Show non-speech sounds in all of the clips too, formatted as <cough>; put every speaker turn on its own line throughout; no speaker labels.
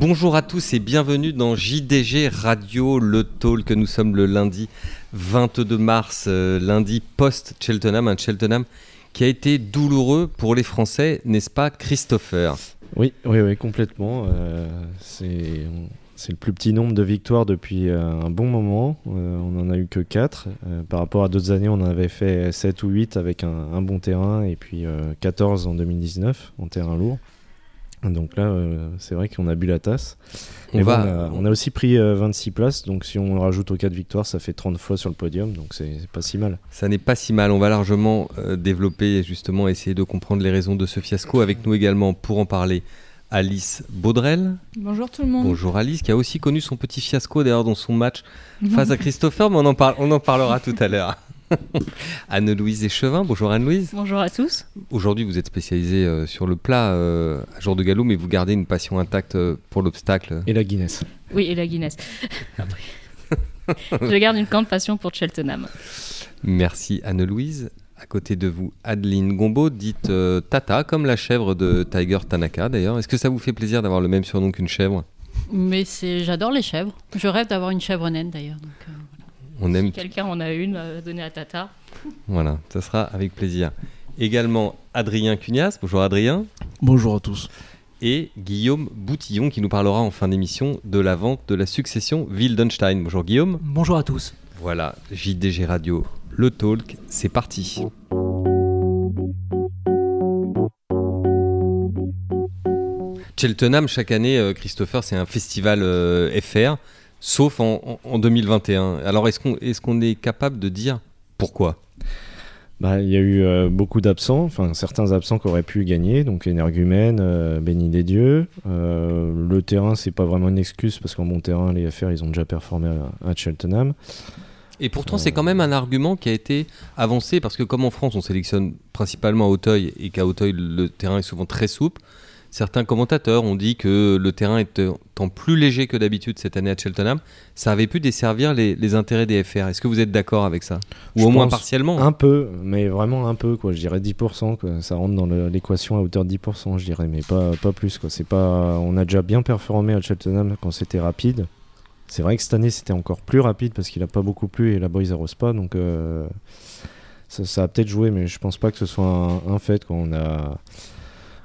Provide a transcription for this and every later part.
Bonjour à tous et bienvenue dans JDG Radio, le talk. Nous sommes le lundi 22 mars, euh, lundi post-Cheltenham, un Cheltenham qui a été douloureux pour les Français, n'est-ce pas Christopher?
Oui, oui, oui, complètement. Euh, c'est le plus petit nombre de victoires depuis euh, un bon moment. On n'en a eu que 4. Euh, par rapport à d'autres années, on en avait fait 7 ou 8 avec un, bon terrain et puis 14 en 2019 en terrain lourd. Donc là, c'est vrai qu'on a bu la tasse. on, a, aussi pris 26 places, donc si on rajoute aux 4 victoires, ça fait 30 fois sur le podium, donc c'est pas si mal.
Ça n'est pas si mal, on va largement développer et justement essayer de comprendre les raisons de ce fiasco. Avec nous également pour en parler, Alice Baudrel.
Bonjour tout le monde.
Bonjour Alice, qui a aussi connu son petit fiasco d'ailleurs dans son match face à Christopher, mais on en, parle, on en parlera tout à l'heure. <laughs> Anne-Louise Échevin, bonjour Anne-Louise.
Bonjour à tous.
Aujourd'hui, vous êtes spécialisée euh, sur le plat euh, à jour de galop, mais vous gardez une passion intacte euh, pour l'obstacle.
Et la Guinness.
Oui, et la Guinness. <laughs> Je garde une grande passion pour Cheltenham.
Merci Anne-Louise. À côté de vous, Adeline Gombeau, dite euh, Tata, comme la chèvre de Tiger Tanaka d'ailleurs. Est-ce que ça vous fait plaisir d'avoir le même surnom qu'une chèvre?
Mais c'est, j'adore les chèvres. Je rêve d'avoir une chèvre naine d'ailleurs. Euh,
On aime.
Si quelqu'un en a une, à donner à Tata.
Voilà, ça sera avec plaisir. Également Adrien Cunias. Bonjour Adrien.
Bonjour à tous.
Et Guillaume Boutillon qui nous parlera en fin d'émission de la vente de la succession Wildenstein. Bonjour Guillaume.
Bonjour à tous.
Voilà, JDG Radio le talk, c'est parti. Cheltenham, chaque année, euh, Christopher, c'est un festival euh, FR, sauf en, 2021. Alors, est-ce qu'on est, qu'on est, capable de dire pourquoi?
Bah, il y a eu euh, beaucoup d'absents, enfin certains absents qui auraient pu gagner, donc énergumène, béni des dieux. le terrain, c'est pas vraiment une excuse parce qu'en bon terrain, les FR, ils ont déjà performé à Cheltenham.
Et pourtant, c'est quand même un argument qui a été avancé parce que, comme en France, on sélectionne principalement à Auteuil et qu'à Auteuil, le terrain est souvent très souple. Certains commentateurs ont dit que le terrain étant plus léger que d'habitude cette année à Cheltenham, ça avait pu desservir les, intérêts des FR. Est-ce que vous êtes d'accord avec ça Ou au moins partiellement
Un peu, mais vraiment un peu. Quoi. Je dirais 10%. Quoi. Ça rentre dans l'équation à hauteur de 10%, je dirais, mais pas, pas plus. Quoi. Pas... On a déjà bien performé à Cheltenham quand c'était rapide. C'est vrai que cette année c'était encore plus rapide parce qu'il a pas beaucoup plu et là-bas ils arrosent pas donc euh, ça, a peut-être joué mais je pense pas que ce soit un, fait quand on a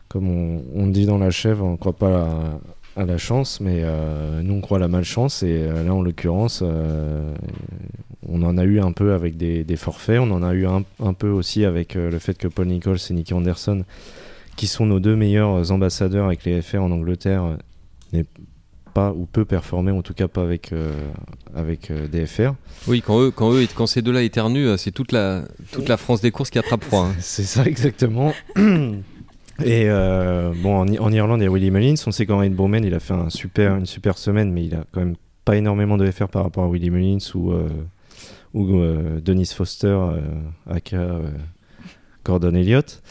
comme on, dit dans la chèvre on croit pas à, la chance mais euh, nous on croit à la malchance et euh, là en l'occurrence on en a eu un peu avec des, forfaits on en a eu un, un peu aussi avec le fait que Paul Nichols et Nicky Anderson qui sont nos deux meilleurs ambassadeurs avec les FR en Angleterre pas ou peu performer, en tout cas pas avec, euh, avec euh, DFR.
Oui, quand, eux, quand, eux, quand ces deux-là éternuent, euh, c'est toute la, toute la France des courses qui attrape froid. Hein.
c'est ça exactement. <clears throat> Et bon, en, Irlande, il y a Willie Mullins. On sait qu'Henri de Bowman, il a fait une super semaine, mais il a quand même pas énormément de FR par rapport à Willie Mullins ou, ou Dennis Foster, aka Gordon Elliott.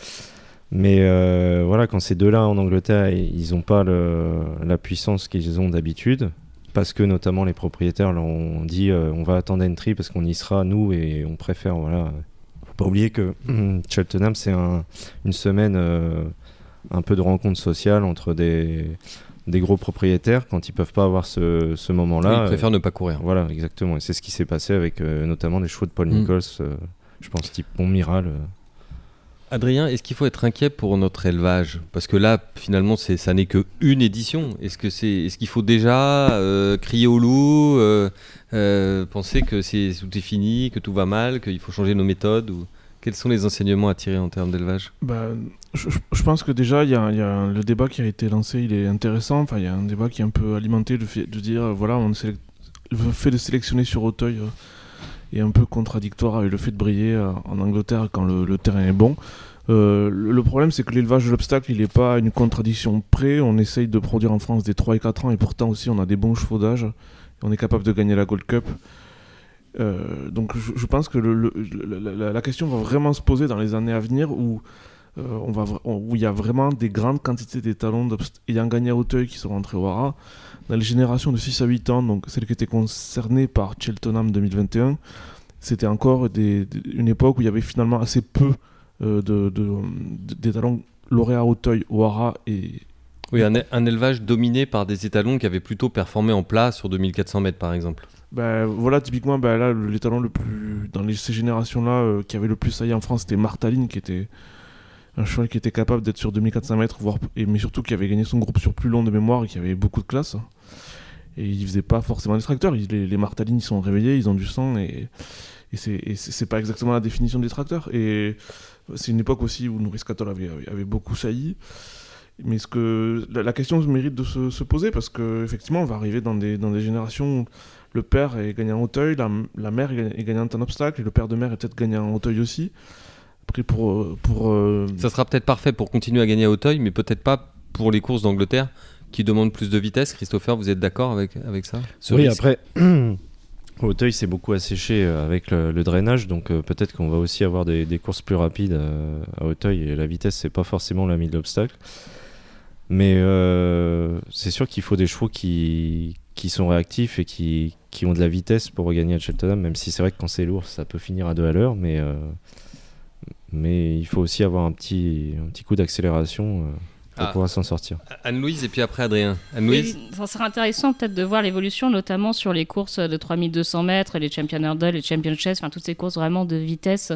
Mais euh, voilà, quand ces deux-là en Angleterre, ils n'ont pas la puissance qu'ils ont d'habitude, parce que notamment les propriétaires leur ont dit euh, on va attendre Entry parce qu'on y sera nous et on préfère voilà. Faut pas oublier que Cheltenham c'est une semaine euh, un peu de rencontre sociale entre des des gros propriétaires quand ils peuvent pas avoir ce, ce moment-là.
ils préfèrent ne pas courir.
Voilà, exactement. Et c'est ce qui s'est passé avec notamment les chevaux de Paul mm. Nichols, je pense type Miral.
Adrien, est-ce qu'il faut être inquiet pour notre élevage? Parce que là, finalement, ça n'est que une édition. Est-ce que c'est, est-ce qu'il faut déjà euh, crier au loup, euh, euh, penser que c'est tout est fini, que tout va mal, qu'il faut changer nos méthodes ou quels sont les enseignements à tirer en termes d'élevage?
Bah, je, pense que déjà, il y, a, le débat qui a été lancé, il est intéressant. Enfin, il y a un débat qui est un peu alimenté de dire, voilà, on fait de sélectionner sur Auteuil est un peu contradictoire avec le fait de briller euh, en Angleterre quand le, terrain est bon. Euh, le problème, c'est que l'élevage de l'obstacle, il n'est pas une contradiction près. On essaye de produire en France des 3 et 4 ans, et pourtant aussi, on a des bons chevaux d'âge. On est capable de gagner la Gold Cup. Euh, donc, je, pense que la, question va vraiment se poser dans les années à venir où, on va, où il y a vraiment des grandes quantités d'étalons ayant gagné à Hauteuil qui sont rentrés au Hara dans les générations de 6 à 8 ans, donc celles qui étaient concernées par Cheltenham 2021, c'était encore une époque où il y avait finalement assez peu euh, de, de, des talents lauréats Auteuil, Oara et.
Oui, un, un élevage dominé par des étalons qui avaient plutôt performé en plat sur 2400 mètres, par exemple.
Bah, voilà, typiquement, là, le- l'étalon le plus. Dans les, ces générations-là, euh, qui avait le plus sailli en France, c'était Martaline, qui était un cheval qui était capable d'être sur 2400 mètres, voire, et, mais surtout qui avait gagné son groupe sur plus long de mémoire et qui avait beaucoup de classe. Et il faisait pas forcément des tracteurs. Les, les Martalines, ils sont réveillés, ils ont du sang, et, et c'est pas exactement la définition des tracteurs. Et c'est une époque aussi où Nouris Catol avait, avait, beaucoup sailli. Mais ce que, la, la question mérite de se, se poser parce qu'effectivement, on va arriver dans des, dans des générations où le père est gagnant en hauteuil, la, mère est, ga- est gagnante en obstacle, et le père de mère est peut-être gagnant en hauteuil aussi. Pour. euh, pour euh,
Ça sera peut-être parfait pour continuer à gagner à Auteuil, mais peut-être pas pour les courses d'Angleterre qui demandent plus de vitesse. Christopher, vous êtes d'accord avec, avec ça? Ce
oui,
risque
après, <clears throat> Auteuil c'est beaucoup asséché euh, avec le, le drainage, donc euh, peut-être qu'on va aussi avoir des, des courses plus rapides euh, à Auteuil et la vitesse c'est pas forcément l'ami de l'obstacle. Mais euh, c'est sûr qu'il faut des chevaux qui, qui sont réactifs et qui, qui ont de la vitesse pour gagner à Cheltenham, même si c'est vrai que quand c'est lourd ça peut finir à deux à l'heure, mais, euh, mais il faut aussi avoir un petit, un petit coup d'accélération euh, pour
Ah.
pouvoir s'en sortir.
Anne-Louise et puis après Adrien. Anne-Louise
Et ça serait intéressant peut-être de voir l'évolution, notamment sur les courses de 3200 mètres, les Champion Hurdle, les Champion Chess, enfin toutes ces courses vraiment de vitesse,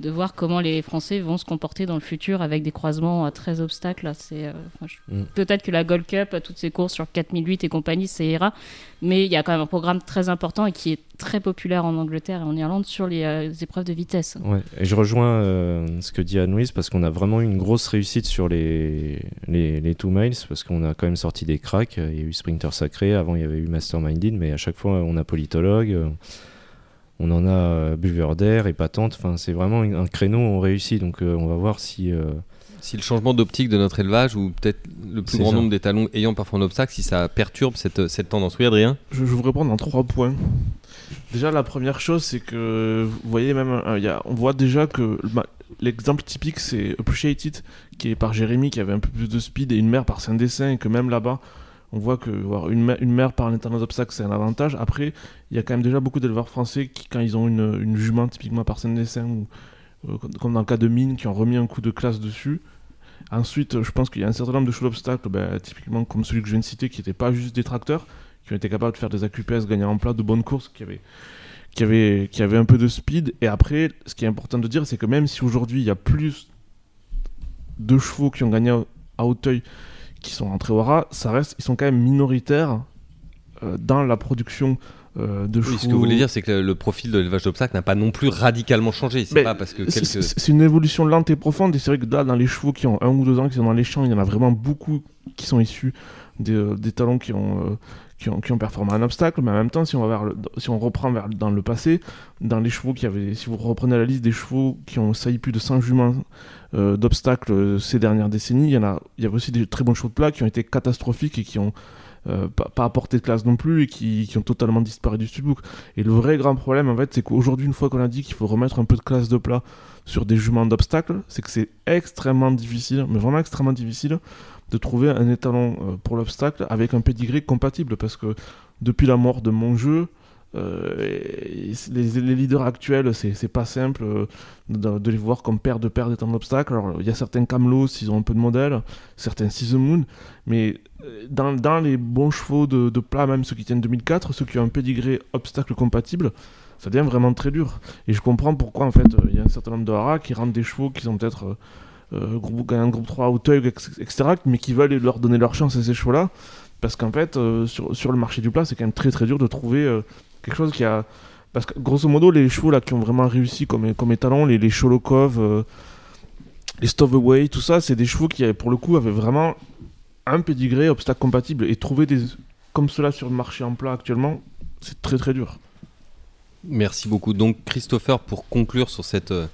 de voir comment les Français vont se comporter dans le futur avec des croisements à 13 obstacles. c'est, euh, je-
Mm.
Peut-être que la Gold Cup, toutes ces courses sur 4008 et compagnie, ça ira, mais il y a quand même un programme très important et qui est très populaire en Angleterre et en Irlande sur les euh, épreuves de vitesse.
Ouais, et je rejoins euh, ce que dit Anne-Louise parce qu'on a vraiment eu une grosse réussite sur les, les, les two miles parce qu'on a quand même sorti des cracks. Il y a eu Sprinter Sacré, avant il y avait eu Masterminded, mais à chaque fois on a Politologue, euh, on en a euh, Buveur d'air et Patente. Enfin, c'est vraiment un créneau où on réussit donc euh, on va voir si. euh,
Si le changement d'optique de notre élevage, ou peut-être le plus grand
ça.
nombre d'étalons ayant parfois un obstacle, si ça perturbe cette, cette tendance. Oui, Adrien?
Je, je vous répondre en trois points. Déjà, la première chose, c'est que vous voyez même, euh, il y a, on voit déjà que l'exemple typique, c'est Appreciated, qui est par Jérémy, qui avait un peu plus de speed, et une mère par Saint-Dessin, et que même là-bas, on voit que voir une, mère- par un internat d'obstacles, c'est un avantage. Après, il y a quand même déjà beaucoup d'éleveurs français qui, quand ils ont une, jument, typiquement par Saint-Dessin, ou euh, comme- dans le cas de Mine, qui ont remis un coup de classe dessus. Ensuite, je pense qu'il y a un certain nombre de chevaux d'obstacles, ben, typiquement comme celui que je viens de citer, qui n'étaient pas juste des tracteurs, qui ont été capables de faire des AQPS gagnant en plat, de bonnes courses, qui avaient, qui, avaient, qui avaient un peu de speed. Et après, ce qui est important de dire, c'est que même si aujourd'hui il y a plus de chevaux qui ont gagné à Hauteuil qui sont rentrés au rat, ça reste, ils sont quand même minoritaires euh, dans la production euh, de chevaux.
Oui, ce que vous voulez dire, c'est que le, le profil de l'élevage d'obstacles n'a pas non plus radicalement changé. C'est
Mais
pas parce que
C'est-
quelques.
C'est c'est une évolution lente et profonde, et c'est vrai que là, dans les chevaux qui ont un ou deux ans, qui sont dans les champs, il y en a vraiment beaucoup qui sont issus des, euh, des talons qui ont, euh, qui, ont, performé un obstacle, mais en même temps, si on, va vers le- si on reprend vers, dans le passé, dans les chevaux qui avaient, si vous reprenez la liste des chevaux qui ont sailli plus de 100 juments euh, d'obstacles euh, ces dernières décennies, il y, en a, il y avait aussi des très bons chevaux de plat qui ont été catastrophiques et qui ont euh, pas, apporté de classe non plus et qui, qui ont totalement disparu du studbook. Et le vrai grand problème, en fait, c'est qu'aujourd'hui, une fois qu'on a dit qu'il faut remettre un peu de classe de plat sur des juments d'obstacles, c'est que c'est extrêmement difficile, mais vraiment extrêmement difficile, de trouver un étalon euh, pour l'obstacle avec un pedigree compatible. Parce que depuis la mort de mon jeu, euh, les, leaders actuels, c'est pas simple euh, de, les voir comme paire de paires d'étalons d'obstacles. Alors, il y a certains Camelos, ils ont un peu de modèle, certains Season mais dans, les bons chevaux de, plat, même ceux qui tiennent 2004, ceux qui ont un pedigree obstacle compatible, ça devient vraiment très dur. Et je comprends pourquoi, en fait, il y a un certain nombre de haras qui rendent des chevaux qui sont peut-être groupe, gagnant groupe 3 à Hauteuil, ex- etc., mais qui veulent leur donner leur chance à ces chevaux-là. Parce qu'en fait, euh, sur, sur le marché du plat, c'est quand même très très dur de trouver euh, quelque chose qui a. Parce que grosso modo, les chevaux là qui ont vraiment réussi comme, comme les, les Sholokov, euh, les Stowaway, tout ça, c'est des chevaux qui, pour le coup, avaient vraiment un pédigré obstacle compatible. Et trouver des comme cela sur le marché en plat actuellement, c'est très très dur.
Merci beaucoup. Donc, Christopher, pour conclure sur cette euh,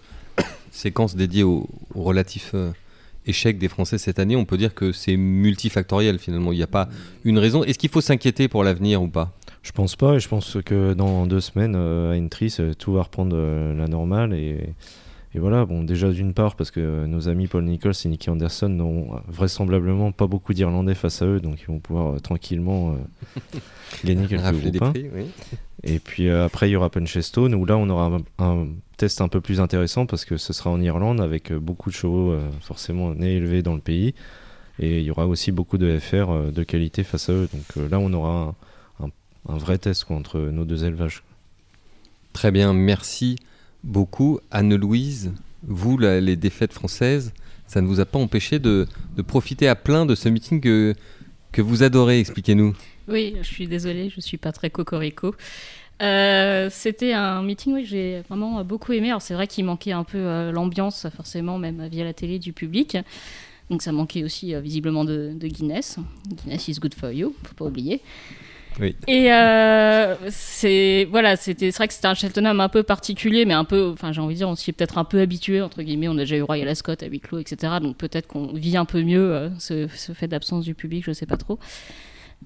séquence dédiée au, au relatif euh, échec des Français cette année, on peut dire que c'est multifactoriel finalement. Il n'y a pas une raison. Est-ce qu'il faut s'inquiéter pour l'avenir ou pas?
Je pense pas, et je pense que dans deux semaines, euh, à Entry, ça- tout va reprendre euh, la normale. Et, et voilà, bon, déjà d'une part, parce que nos amis Paul Nichols et Nicky Anderson n'ont vraisemblablement pas beaucoup d'Irlandais face à eux, donc ils vont pouvoir euh, tranquillement euh, <laughs> gagner quelques
Rafler des
groupes 1.
prix, oui.
Et puis euh, après, il y aura Punchestone, où là, on aura un, test un peu plus intéressant, parce que ce sera en Irlande, avec euh, beaucoup de chevaux euh, forcément nés élevés dans le pays. Et il y aura aussi beaucoup de FR de qualité face à eux. Donc là, on aura un, vrai test entre nos deux élevages.
Très bien, merci beaucoup. Anne-Louise, vous, les défaites françaises, ça ne vous a pas empêché de, de profiter à plein de ce meeting que, que vous adorez Expliquez-nous.
Oui, je suis désolée, je suis pas très cocorico. Euh, C'était un meeting oui, j'ai vraiment beaucoup aimé. Alors c'est vrai qu'il manquait un peu euh, l'ambiance, forcément, même via la télé du public. Donc ça manquait aussi euh, visiblement de, de Guinness. Guinness is good for you, faut pas oublier.
Oui.
Et c'est voilà, c'était vrai que c'était un Cheltenham un peu particulier, mais un peu, enfin j'ai envie de dire, on s'y est peut-être un peu habitué entre guillemets. On a déjà eu Royal Ascot à huis clos, etc. Donc peut-être qu'on vit un peu mieux ce, ce fait d'absence du public, je sais pas trop.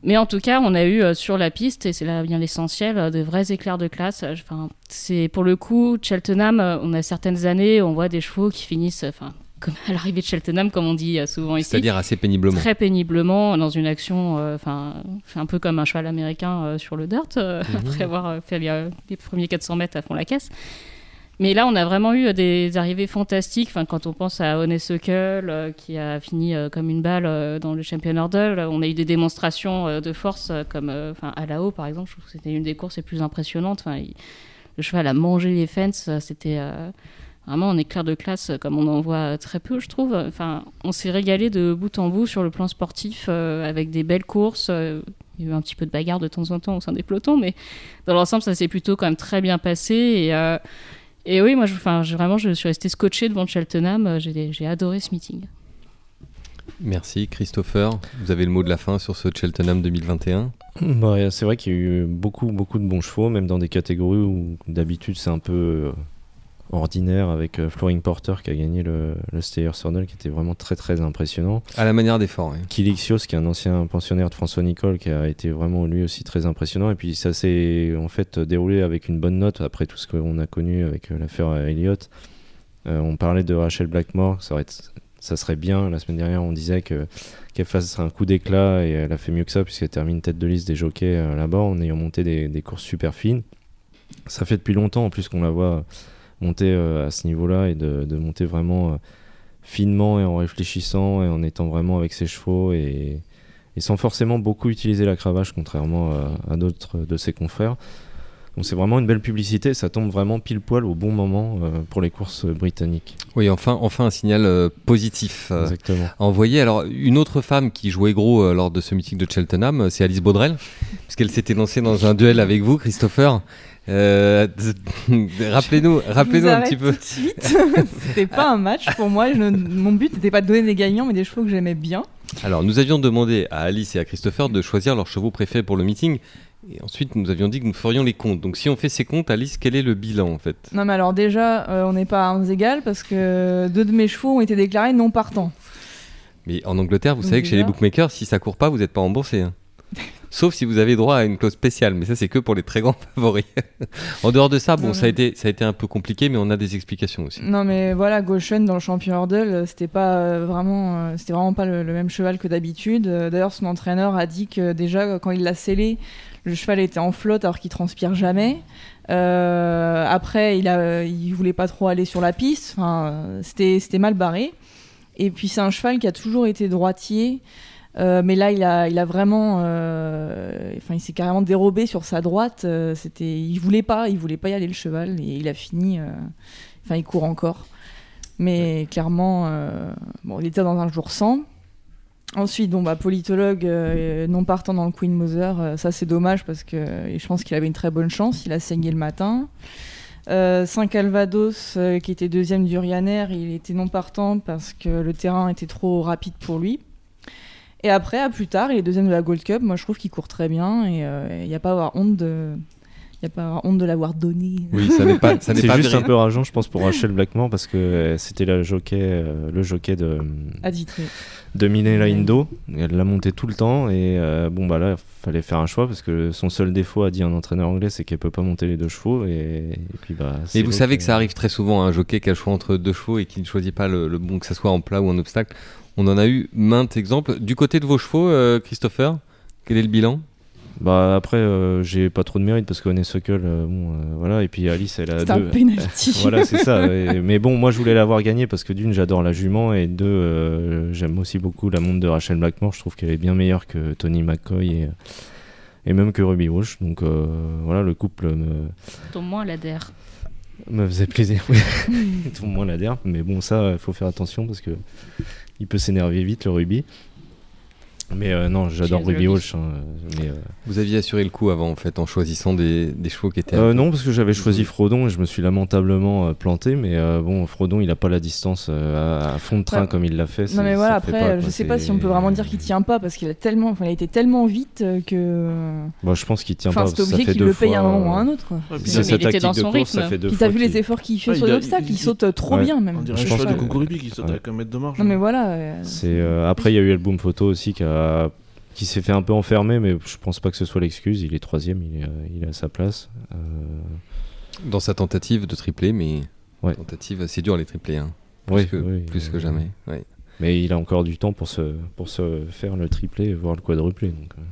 Mais en tout cas, on a eu euh, sur la piste, et c'est là bien l'essentiel, euh, de vrais éclairs de classe. Euh, Enfin, c'est pour le coup, Cheltenham, euh, on a certaines années, on voit des chevaux qui finissent, enfin, <laughs> comme à l'arrivée de Cheltenham, comme on dit souvent ici.
C'est-à-dire assez péniblement.
Très péniblement dans une action, enfin, un peu comme un cheval américain sur le dirt,
Mhm. <laughs>
après avoir fait les, les premiers 400 mètres à fond la caisse. Mais là, on a vraiment eu des arrivées fantastiques. Enfin, quand on pense à Honeysuckle, euh, qui a fini euh, comme une balle euh, dans le Champion Hurdle, on a eu des démonstrations de force, comme enfin, à la haut, par exemple. Je trouve que c'était une des courses les plus impressionnantes. Enfin, le cheval a mangé les fences. C'était vraiment un éclair de classe, comme on en voit très peu, je trouve. Enfin, on s'est régalé de bout en bout sur le plan sportif, avec des belles courses. il y a eu un petit peu de bagarre de temps en temps au sein des pelotons, mais dans l'ensemble, ça s'est plutôt quand même très bien passé. Et, et oui, moi, je, enfin, je- vraiment, je suis resté scotché devant Cheltenham. Euh, J'ai j'ai adoré ce meeting.
Merci Christopher. Vous avez le mot de la fin sur ce Cheltenham 2021
Bah, c'est vrai qu'il y a eu beaucoup, beaucoup de bons chevaux, même dans des catégories où d'habitude c'est un peu euh, ordinaire, avec euh, Flooring Porter qui a gagné le, le Steyr qui était vraiment très très impressionnant.
À la manière des forts. oui.
Kilixios, qui est un ancien pensionnaire de François Nicole, qui a été vraiment lui aussi très impressionnant. Et puis ça s'est en fait déroulé avec une bonne note après tout ce qu'on a connu avec euh, l'affaire Elliott. Euh, on parlait de Rachel Blackmore, ça, aurait ça serait bien. La semaine dernière, on disait que qu'elle fasse un coup d'éclat et elle a fait mieux que ça puisqu'elle termine tête de liste des jockeys là-bas en ayant monté des, des courses super fines. Ça fait depuis longtemps en plus qu'on la voit monter euh, à ce niveau-là et de, de monter vraiment euh, finement et en réfléchissant et en étant vraiment avec ses chevaux et, et sans forcément beaucoup utiliser la cravache contrairement à, à d'autres de ses confrères. Donc c'est vraiment une belle publicité, ça tombe vraiment pile poil au bon moment euh, pour les courses britanniques.
Oui, enfin, enfin un signal euh, positif. euh,
Exactement.
à envoyer. Alors, une autre femme qui jouait gros euh, lors de ce meeting de Cheltenham, euh, c'est Alice Baudrel, puisqu'elle s'était lancée dans un duel avec vous, Christopher. Euh, <laughs> rappelez-nous, rappelez-nous un petit peu.
Tout de suite. <laughs> C'était pas un match pour moi. Je ne- Mon but n'était pas de donner des gagnants, mais des chevaux que j'aimais bien.
Alors, nous avions demandé à Alice et à Christopher de choisir leurs chevaux préférés pour le meeting. Et ensuite, nous avions dit que nous ferions les comptes. Donc, si on fait ces comptes, Alice, quel est le bilan en fait?
Non, mais alors déjà, euh, on n'est pas à armes égales parce que deux de mes chevaux ont été déclarés non partants.
Mais en Angleterre, vous
Donc
savez que chez les bookmakers, si ça court pas, vous n'êtes pas remboursé. hein. <laughs> Sauf si vous avez droit à une clause spéciale, mais ça c'est que pour les très grands <laughs> favoris. en dehors de ça, bon,
Non,
ça a été, ça a été un peu compliqué, mais on a des explications aussi.
Non, mais voilà, Goshen dans le champion hurdle, euh, c'était pas euh, vraiment, euh, c'était vraiment pas le, le même cheval que d'habitude. D'ailleurs, son entraîneur a dit que déjà quand il l'a scellé, le cheval était en flotte alors qu'il transpire jamais. Euh, après, il a, il voulait pas trop aller sur la piste. Enfin, c'était, c'était mal barré. Et puis c'est un cheval qui a toujours été droitier. Euh, mais là, il a, il a vraiment, euh, enfin, il s'est carrément dérobé sur sa droite. Euh, c'était, il voulait pas, il voulait pas y aller le cheval et il a fini. Enfin, il court encore. Mais clairement, bon, il était dans un jour sans. Ensuite, bon, bah, politologue non partant dans le Queen Mother, ça c'est dommage parce que je pense qu'il avait une très bonne chance. Il a saigné le matin. Euh, Saint-Calvados, euh, qui était deuxième du Ryanair, il était non partant parce que le terrain était trop rapide pour lui. Et après, à plus tard, il est deuxième de la Gold Cup. Moi, je trouve qu'il court très bien et il n'y a pas à avoir honte de, il a pas à avoir honte de l'avoir donné.
Oui, ça n'est pas, ça <laughs> n'est
C'est
pas
juste
vrai.
un peu rageant, je pense, pour Rachel Blackmore parce que euh, c'était la jockey, euh, le jockey de,
titrer.
de Minella Indo. Elle l'a monté tout le temps et euh, bon, bah là, il fallait faire un choix parce que son seul défaut, a dit un entraîneur anglais, c'est qu'elle peut pas monter les deux chevaux. Et, et puis, bah,
vous savez que ça
euh,
arrive très souvent, un jockey qui a le choix entre deux chevaux et qui ne choisit pas le, le bon, que ça soit en plat ou en obstacle. On en a eu maintes exemples. Du côté de vos chevaux, euh, Christopher, quel est le bilan?
Bah après, euh, j'ai pas trop de mérite parce euh, bon, euh, voilà. Et puis Alice, elle a
un
deux.
penalty. <laughs>
voilà, c'est ça. <laughs> et- mais bon, moi, je voulais l'avoir gagnée parce que d'une, j'adore la jument et deux, euh, j'aime aussi beaucoup la montre de Rachel Blackmore. Je trouve qu'elle est bien meilleure que Tony McCoy et, et même que Ruby Walsh. Donc euh, voilà, le couple me,
moins l'adhère.
Me faisait plaisir. <laughs> Tout le monde l'adhère. Mais bon, ça, il faut faire attention parce que il peut s'énerver vite, le Ruby. Mais euh, non, j'adore Ruby. Walsh. hein, mais, euh,
Vous aviez assuré le coup avant, en fait, en choisissant des, des chevaux qui étaient.
Euh, non, parce que j'avais choisi Frodon et je me suis lamentablement euh, planté. Mais euh, bon, Frodon, il a pas la distance euh, à, à fond de train
Ouais.
comme il l'a fait.
Non
c'est-
mais voilà, après,
pas,
je sais pas
c'est-
si on peut vraiment dire qu'il tient pas parce qu'il a tellement, enfin, il a été tellement vite que.
Bon, je pense qu'il tient
Enfin,
pas.
c'est
parce que ça
obligé
fait
qu'il
deux
le paye à un moment ou à un autre
Oui,
sa- tactique
dans
de
son
course, ça
rythme.
fait deux fois
t'as vu les efforts qu'il fait sur les obstacles,
il-
saute trop bien même.
On dirait un cheval de Kokorubi qui saute avec un mètre de marge.
Non mais voilà.
C'est après il y a eu Album Photo aussi qui a qui s'est fait un peu enfermer, mais je pense pas que ce soit l'excuse. Il est troisième, il est, euh, il est à sa place. Euh,
Dans sa tentative de tripler, mais.
Ouais.
Tentative, c'est dur les triplés, hein. Plus,
oui,
que,
oui,
plus que
euh,
jamais. ouais.
Mais il a encore du temps pour se pour se faire le triplé, voire le quadruplé. Donc, euh.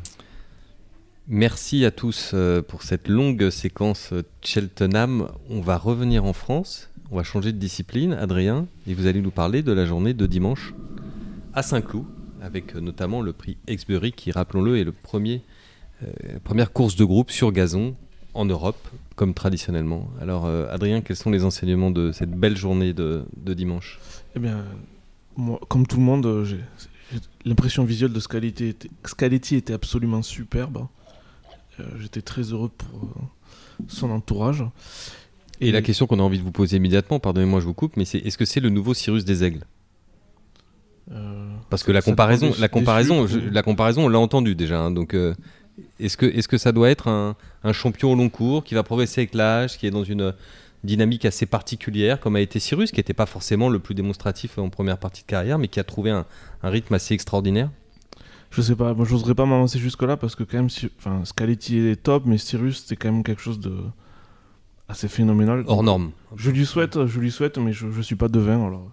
Merci à tous euh, pour cette longue séquence euh, Cheltenham. On va revenir en France. On va changer de discipline, Adrien, et vous allez nous parler de la journée de dimanche à Saint-Cloud, avec euh, notamment le prix Exbury, qui, rappelons-le, est le premier, euh, première course de groupe sur gazon en Europe, comme traditionnellement. Alors, euh, Adrien, quels sont les enseignements de cette belle journée de, de dimanche?
Eh bien, moi, comme tout le monde, j'ai l'impression visuelle de Scaletti était, Scaletti était absolument superbe. Euh, J'étais très heureux pour euh, son entourage.
Et la question qu'on a envie de vous poser immédiatement, pardonnez-moi, je vous coupe, mais c'est est-ce que c'est le nouveau Cyrus des Aigles? Parce que la comparaison, la comparaison, je- la comparaison, on l'a entendu déjà. hein, donc, euh, est-ce que, est-ce que ça doit être un, un champion au long cours qui va progresser avec l'âge, qui est dans une dynamique assez particulière, comme a été Cyrus, qui n'était pas forcément le plus démonstratif en première partie de carrière, mais qui a trouvé un, un rythme assez extraordinaire?
Je sais pas, moi j'oserais pas m'avancer jusque-là parce que quand même, si- enfin, Scaletti est top, mais Cyrus c'était quand même quelque chose de assez phénoménal.
hors norme.
Je lui souhaite, je lui souhaite, mais je, je suis pas devin, alors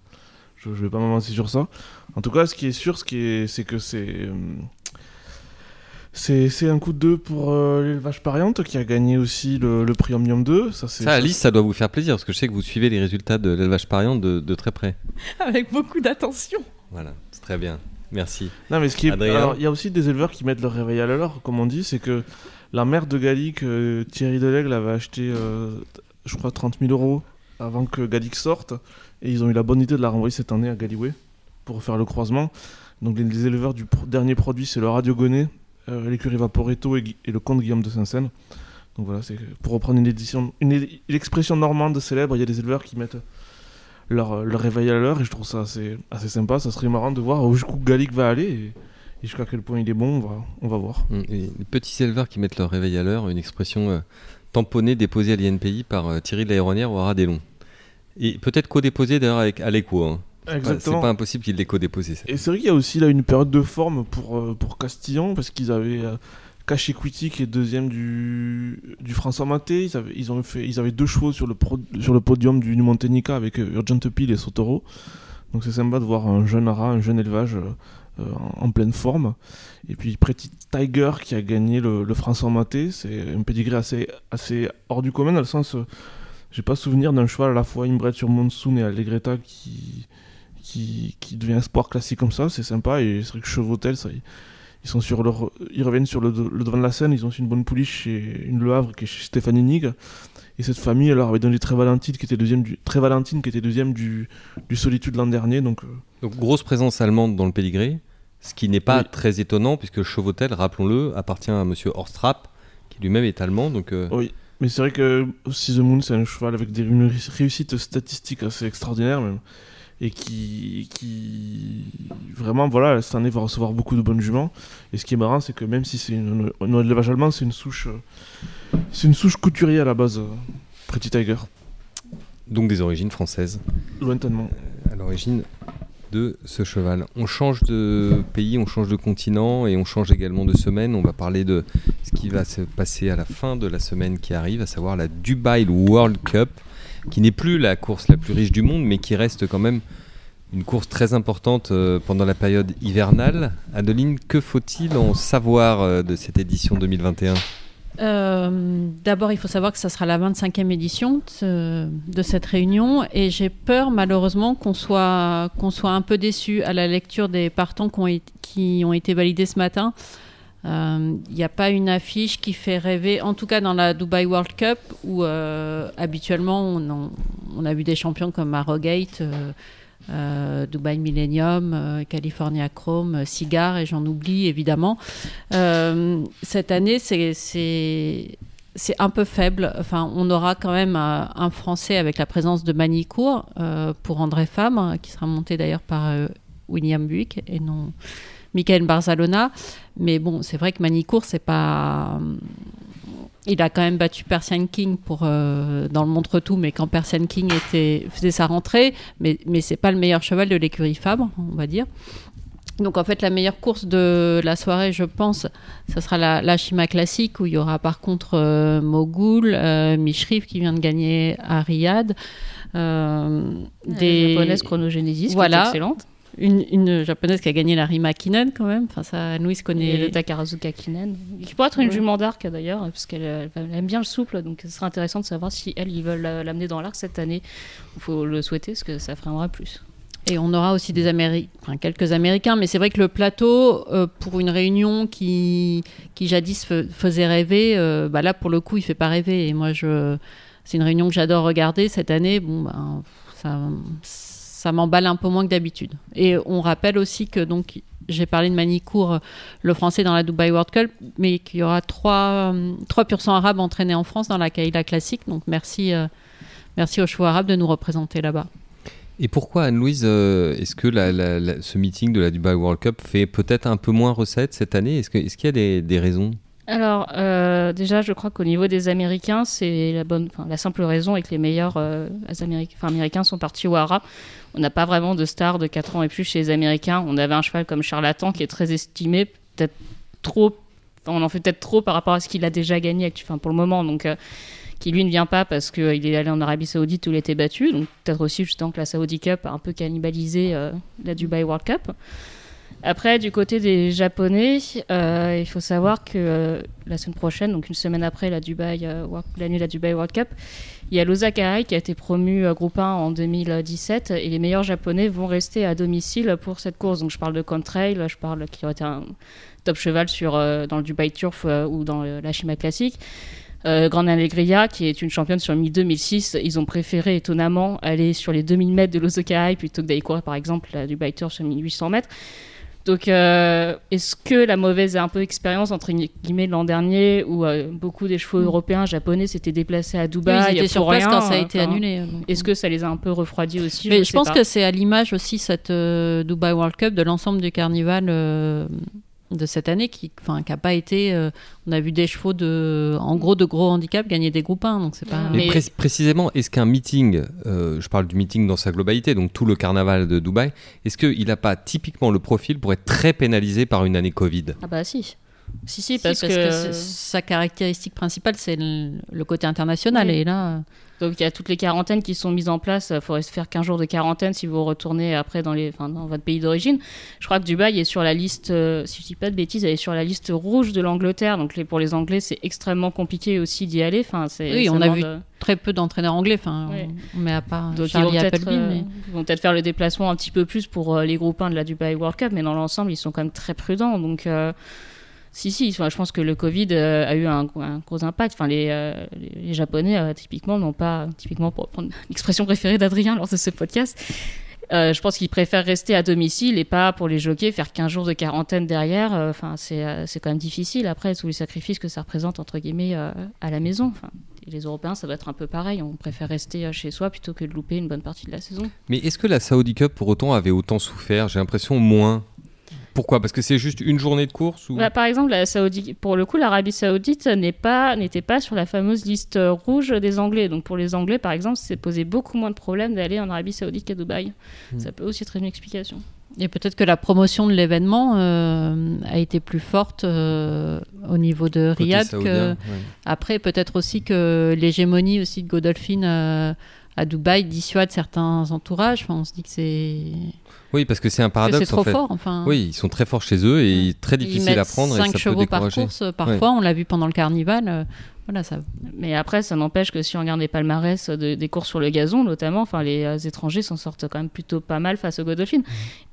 je, je vais pas m'avancer sur ça. En tout cas, ce qui est sûr, ce qui est, c'est que c'est euh, c'est c'est un coup de deux pour euh, l'élevage pariante qui a gagné aussi le, le prix Omnium 2. Ça, c'est
Ça, Alice, ça doit vous faire plaisir, parce que je sais que vous suivez les résultats de l'élevage pariant de, de très près. <laughs>
Avec beaucoup d'attention.
Voilà, c'est très bien. Merci.
Non, mais ce qui est.
Adrien
Alors, il y a aussi des éleveurs qui mettent leur réveil à l'heure, comme on dit, c'est que la mère de Gallic, euh, Thierry Delègle, avait acheté, euh, je crois, 30 000 euros avant que Gallic sorte, et ils ont eu la bonne idée de la renvoyer cette année à Galway pour faire le croisement. Donc, les, éleveurs du dernier produit, c'est le Radio Gonnet, euh, l'écurie Vaporetto et, le comte Guillaume de Saint-Seine. Donc voilà, c'est pour reprendre une expression normande célèbre, il y a des éleveurs qui mettent leur, leur réveil à l'heure et je trouve ça assez, sympa. Ça serait marrant de voir jusqu'où Gallic va aller et, jusqu'à quel point il est bon, on va, voir.
Mm, Les petits éleveurs qui mettent leur réveil à l'heure, une expression euh, tamponnée déposée à l'INPI par euh, Thierry de l'Aéronnière au Radélon. Et peut-être co-déposée d'ailleurs avec Aleco. Hein. C'est pas- impossible qu'il l'ait co-déposé.
Et c'est vrai qu'il y a aussi là une période de forme pour, euh, pour Castillon parce qu'ils avaient euh, Cash Equity qui est deuxième du, du François Maté. Ils avaient, ils, ont fait, ils avaient deux chevaux sur le, pro- sur le podium du Montenica avec euh, Urgent Peel et Sotoro. Donc c'est sympa de voir un jeune ara, un jeune élevage euh, euh, en, pleine forme. Et puis Pretty Tiger qui a gagné le, le François Maté. C'est un pedigree assez, assez hors du commun dans le sens. euh, j'ai pas souvenir d'un cheval à la fois inbred sur Monsoon et Allegretta qui, qui, qui devient un sport classique comme ça, c'est sympa. Et c'est vrai que Chevautel, ça, ils, ils sont sur leur, ils reviennent sur le, le devant de la scène. Ils ont aussi une bonne pouliche chez une Le Havre qui est chez Stéphanie Nig. Et cette famille, alors, avait donné Très Valentine qui était deuxième du, Très Valentine qui était deuxième du, du Solitude l'an dernier. Donc, euh,
Donc grosse présence allemande dans le pédigré, ce qui n'est pas
Oui.
très étonnant puisque Chevautel, rappelons-le, appartient à Monsieur Horstrap, qui lui-même est allemand. Donc euh,
oui. Mais c'est vrai que The Moon, c'est un cheval avec des, une réussite statistique assez extraordinaire même. Et qui, qui vraiment, voilà, cette année va recevoir beaucoup de bonnes juments. Et ce qui est marrant, c'est que même si c'est une, un élevage allemand, c'est une souche, euh, c'est une souche couturier à la base, euh, Pretty Tiger,
donc des origines françaises
lointainement.
à l'origine de ce cheval. On change de pays, on change de continent et on change également de semaine. On va parler de ce qui va se passer à la fin de la semaine qui arrive, à savoir la Dubai World Cup, qui n'est plus la course la plus riche du monde, mais qui reste quand même une course très importante euh, pendant la période hivernale. Adeline, que faut-il en savoir euh, de cette édition 2021
Euh, D'abord, il faut savoir que ça sera la 25e édition de, cette réunion et j'ai peur malheureusement qu'on soit, qu'on soit un peu déçu à la lecture des partants qui ont été validés ce matin. Euh, Il n'y a pas une affiche qui fait rêver, en tout cas dans la Dubai World Cup où euh, habituellement on, a vu des champions comme Arrogate. euh, euh, Dubai Millennium, euh, California Chrome, euh, Cigar, et j'en oublie évidemment. Euh, cette année, c'est- un peu faible. Enfin, on aura quand même euh, un Français avec la présence de Manicourt euh, pour André hein, qui sera monté d'ailleurs par euh, William Buick et non Michael Barzalona. Mais bon, c'est vrai que Manicourt, c'est pas. Il a quand même battu Persian King pour, euh, dans le Montre-tout, mais quand Persian King était, faisait sa rentrée, mais, mais c'est pas le meilleur cheval de l'écurie Fabre, on va dire. Donc en fait, la meilleure course de la soirée, je pense, ça sera la, la Shima classique où il y aura par contre euh, Mogul, euh, Mishrif qui vient de gagner à Riyad, euh,
Des japonaises chronogenesis,
Voilà.
qui est excellente.
Une, une japonaise qui a gagné la Rima Kinen quand même. Enfin ça, Louise
Et
connaît.
le Takarazuka Kinen. Qui pourrait être une
Ouais.
jument d'arc d'ailleurs, parce qu'elle elle- elle aime bien le souple, donc ce serait intéressant de savoir si elle, ils veulent la- l'amener dans l'arc cette année. Il faut le souhaiter, parce que ça vrai plus.
Et on aura aussi des Américains, enfin, quelques Américains, mais c'est vrai que le plateau, euh, pour une réunion qui, qui jadis faisait rêver, euh, bah là pour le coup il fait pas rêver. Et moi je, c'est une réunion que j'adore regarder cette année. Bon, ben, ça, ça m'emballe un peu moins que d'habitude. Et on rappelle aussi que donc j'ai parlé de Manicourt, le français dans la Dubai World Cup, mais qu'il y aura trois, euh, trois pur sang arabes entraînés en France dans la Kaila classique. Donc merci, euh, merci aux chevaux arabes de nous représenter là-bas.
Et pourquoi, Anne-Louise, euh, est-ce que ce meeting de la Dubai World Cup fait peut-être un peu moins recette cette année? Est-ce que- est-ce qu'il y a des, des raisons?
Alors, euh, déjà, je crois qu'au niveau des Américains, c'est la simple raison est que les meilleurs euh, Américains, sont partis au Hara. On n'a pas vraiment de stars de 4 ans et plus chez les Américains. On avait un cheval comme Charlatan qui est très estimé, peut-être trop. on en fait peut-être trop par rapport à ce qu'il a déjà gagné pour le moment. Donc, euh, qui lui ne vient pas parce qu'il est allé en Arabie Saoudite où il été battu. Donc, peut-être aussi justement que la Saudi Cup a un peu cannibalisé la Dubai World Cup. Après, du côté des Japonais, euh, il faut savoir que euh, la semaine prochaine, donc une semaine après la, Dubai, euh, la nuit de la Dubai World Cup, il y a l'Osaka High qui a été promu euh, groupe 1 en 2017 et les meilleurs Japonais vont rester à domicile pour cette course. Donc je parle de Contrail, je parle qui aurait été un top cheval sur, dans le Dubai Turf ou dans la Shima Classic. Euh, Grande Allegria, qui est une championne sur Mi 2006, ils ont préféré étonnamment aller sur les 2000 mètres de l'Osaka High plutôt que d'aller courir par exemple la Dubai Turf sur 1800 mètres. Donc, euh, est-ce que la mauvaise un peu expérience entre guillemets l'an dernier, où euh, beaucoup des chevaux européens, japonais s'étaient déplacés à Dubaï
Oui, ils étaient sur place
rien,
quand ça a été
enfin,
annulé.
Est-ce que ça les a un peu refroidis aussi
Mais je, pense
pas.
que c'est à l'image aussi cette euh, Dubai World Cup de l'ensemble du carnival euh, de cette année qui enfin qui a pas été euh, on a vu des chevaux de en gros de gros handicap gagner des groupes 1 donc c'est pas
Mais
Mais-
pré- précisément, est-ce qu'un meeting, euh, je parle du meeting dans sa globalité, donc tout le carnaval de Dubaï, est-ce qu'il n'a pas typiquement le profil pour être très pénalisé par une année Covid?
Ah bah si. Si, si,
Si,
parce, que,
sa caractéristique principale c'est le, le côté international
Oui.
et là euh,
donc il y a toutes les quarantaines qui sont mises en place. Il faudrait se faire 15 jours de quarantaine si vous retournez après dans, les, enfin, dans votre pays d'origine. Je crois que Dubaï est sur la liste, euh, si je dis pas de bêtises, elle est sur la liste rouge de l'Angleterre. Donc les, pour les Anglais, c'est extrêmement compliqué aussi d'y aller. Enfin, c'est,
Oui, on a vu
euh,
très peu d'entraîneurs anglais enfin on, on met à part
Donc ils vont,
Charlie
peut-être, euh,
mais-
ils vont peut-être faire le déplacement un petit peu plus pour euh, les groupes 1 de la Dubai World Cup, mais dans l'ensemble, ils sont quand même très prudents. Donc, si, si, je pense que le Covid euh, a eu un, gros impact. Enfin, les, euh, les- Japonais, euh, typiquement, n'ont pas, typiquement, pour prendre <laughs> l'expression préférée d'Adrien lors de ce podcast, je pense qu'ils préfèrent rester à domicile et pas pour les jockeys faire 15 jours de quarantaine derrière. Enfin, c'est euh, c'est quand même difficile après tous les sacrifices que ça représente entre guillemets à la maison. Enfin, les Européens, ça va être un peu pareil. On préfère rester chez soi plutôt que de louper une bonne partie de la saison.
Mais est-ce que la Saudi Cup pour autant avait autant souffert? J'ai l'impression moins. Pourquoi? Parce que c'est juste une journée de course ou...
Bah, par exemple, la Saoudi, pour le coup, l'Arabie Saoudite n'est pas, n'était pas sur la fameuse liste rouge des Anglais. Donc pour les Anglais, par exemple, c'est posé beaucoup moins de problèmes d'aller en Arabie Saoudite qu'à Dubaï.
Hmm.
Ça peut aussi être une explication.
Et peut-être que la promotion de l'événement euh, a été plus forte euh, au niveau de
côté
Riyad.
saoudien,
Que...
ouais.
Après, peut-être aussi que l'hégémonie aussi de Godolphin euh, à Dubaï dissuade certains entourages. Enfin, on se dit que c'est
Oui, parce que c'est un paradoxe
c'est trop
en fait.
fort. Enfin,
Oui, ils sont très forts chez eux et très difficiles à prendre et
cinq
ça peut
chevaux par course. Parfois, on l'a vu pendant le carnival. Euh, voilà, ça.
Mais après, ça n'empêche que si on regarde les palmarès de- des courses sur le gazon, notamment, enfin, les euh, étrangers s'en sortent quand même plutôt pas mal face au Godolphin.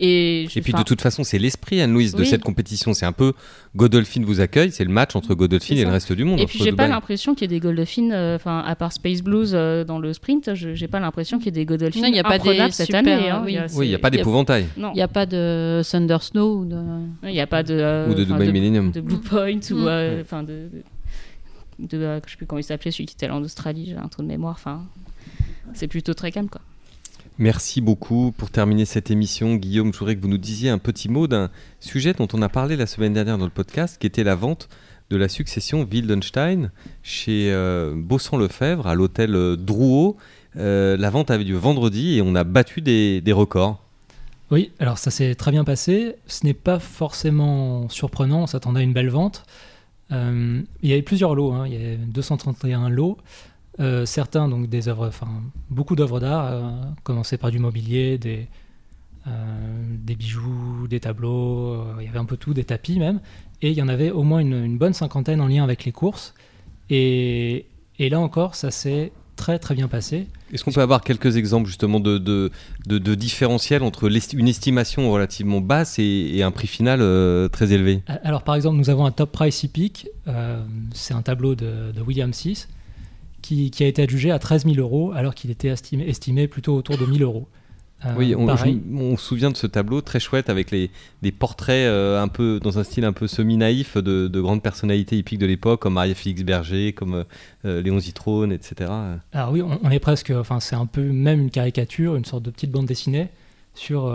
Et, je-
Et puis de toute façon, c'est l'esprit, Anne-Louise, de
Oui.
cette compétition. C'est un peu Godolphin vous accueille, c'est le match entre Godolphin et le reste du monde.
Et puis j'ai pas l'impression qu'il y ait des Godolphins, euh, enfin à part Space Blues euh, dans le sprint, je- j'ai pas l'impression qu'il y ait des Godolphins
Non, il y a pas des
cette
super,
année. hein.
oui.
Il
Oui, n'y a pas d'épouvantail.
Non,
Il n'y a pas de Thunder Snow ou de.
il n'y a pas de euh,
Ou de Dubaï Millennium.
de Blue Point ou
Mm.
euh, enfin de, de, euh, je sais plus comment il s'appelait celui qui était allé en Australie, j'ai un trou de mémoire. Enfin, c'est plutôt très calme quoi.
Merci beaucoup. Pour terminer cette émission, Guillaume, je voudrais que vous nous disiez un petit mot d'un sujet dont on a parlé la semaine dernière dans le podcast, qui était la vente de la succession Wildenstein chez euh, Bossan-Lefebvre à l'hôtel euh, Drouot. Euh, la vente avait lieu vendredi et on a battu des, des records.
Oui, alors ça s'est très bien passé. Ce n'est pas forcément surprenant, on s'attendait à une belle vente. Euh, il y avait plusieurs lots, hein. il y avait 231 lots. Euh, certains, donc des œuvres, enfin beaucoup d'œuvres d'art, euh, commencé par du mobilier, des, euh, des bijoux, des tableaux, il y avait un peu tout, des tapis même. Et il y en avait au moins une, une bonne cinquantaine en lien avec les courses. Et, et là encore, ça s'est très très bien passé.
Est-ce qu'on peut avoir quelques exemples justement de, de, de, de différentiels entre une estimation relativement basse et, et un prix final euh, très élevé?
Alors par exemple, nous avons un top price hippique, euh, c'est un tableau de, de William VI, qui, qui a été adjugé à 13 000 euros alors qu'il était estimé, estimé plutôt autour de 1000 euros. Euh,
Oui, on,
pareil.
je- on se souvient de ce tableau très chouette avec les, des portraits euh, un peu dans un style un peu semi-naïf de, de grandes personnalités hippiques de l'époque, comme Marie-Félix Berger, comme euh, Léon Zitrone, etc.
Alors oui, on, on est presque, enfin c'est un peu même une caricature, une sorte de petite bande dessinée sur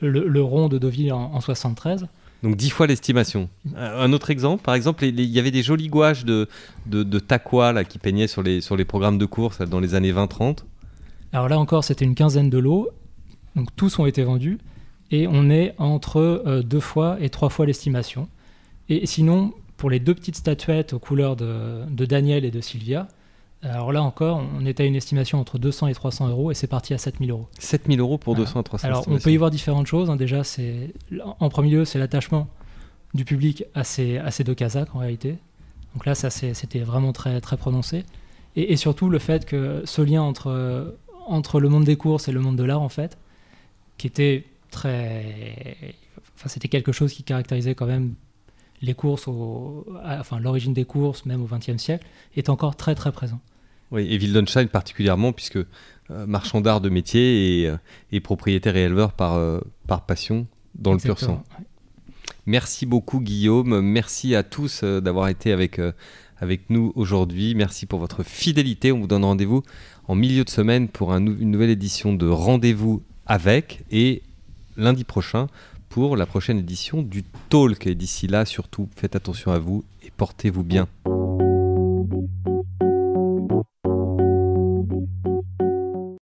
le, le rond de Deauville en, en 73.
Donc dix fois l'estimation. Un autre exemple, par exemple, il y avait des jolis gouaches de, de, de Taqua là, qui peignaient sur les, sur les programmes de course là, dans les années 20-30.
Alors là encore, c'était une quinzaine de lots, donc tous ont été vendus, et on est entre euh, deux fois et trois fois l'estimation. Et sinon, pour les deux petites statuettes aux couleurs de, de Daniel et de Sylvia, alors là encore, on est à une estimation entre 200 et 300 euros, et c'est parti à 7000 euros.
7000 euros pour
Voilà.
200 à 300
Alors, on peut y voir différentes choses. hein. Déjà, c'est en premier lieu, c'est l'attachement du public à ces, à ces deux Kazakhs en réalité. Donc là, ça, c'était vraiment très, très prononcé. Et, et surtout, le fait que ce lien entre, entre le monde des courses et le monde de l'art, en fait, qui était très. Enfin, c'était quelque chose qui caractérisait quand même les courses, au, enfin, l'origine des courses, même au XXe siècle, est encore très, très présent.
Oui, et Wildenstein particulièrement, puisque euh, marchand d'art de métier et, euh, et propriétaire et éleveur par, euh, par passion dans le pur sang.
Ouais.
Merci beaucoup Guillaume, merci à tous euh, d'avoir été avec, avec nous aujourd'hui, merci pour votre fidélité, on vous donne rendez-vous en milieu de semaine pour un nou- une nouvelle édition de Rendez-vous avec et lundi prochain pour la prochaine édition du Talk. Et d'ici là, surtout, faites attention à vous et portez-vous bien.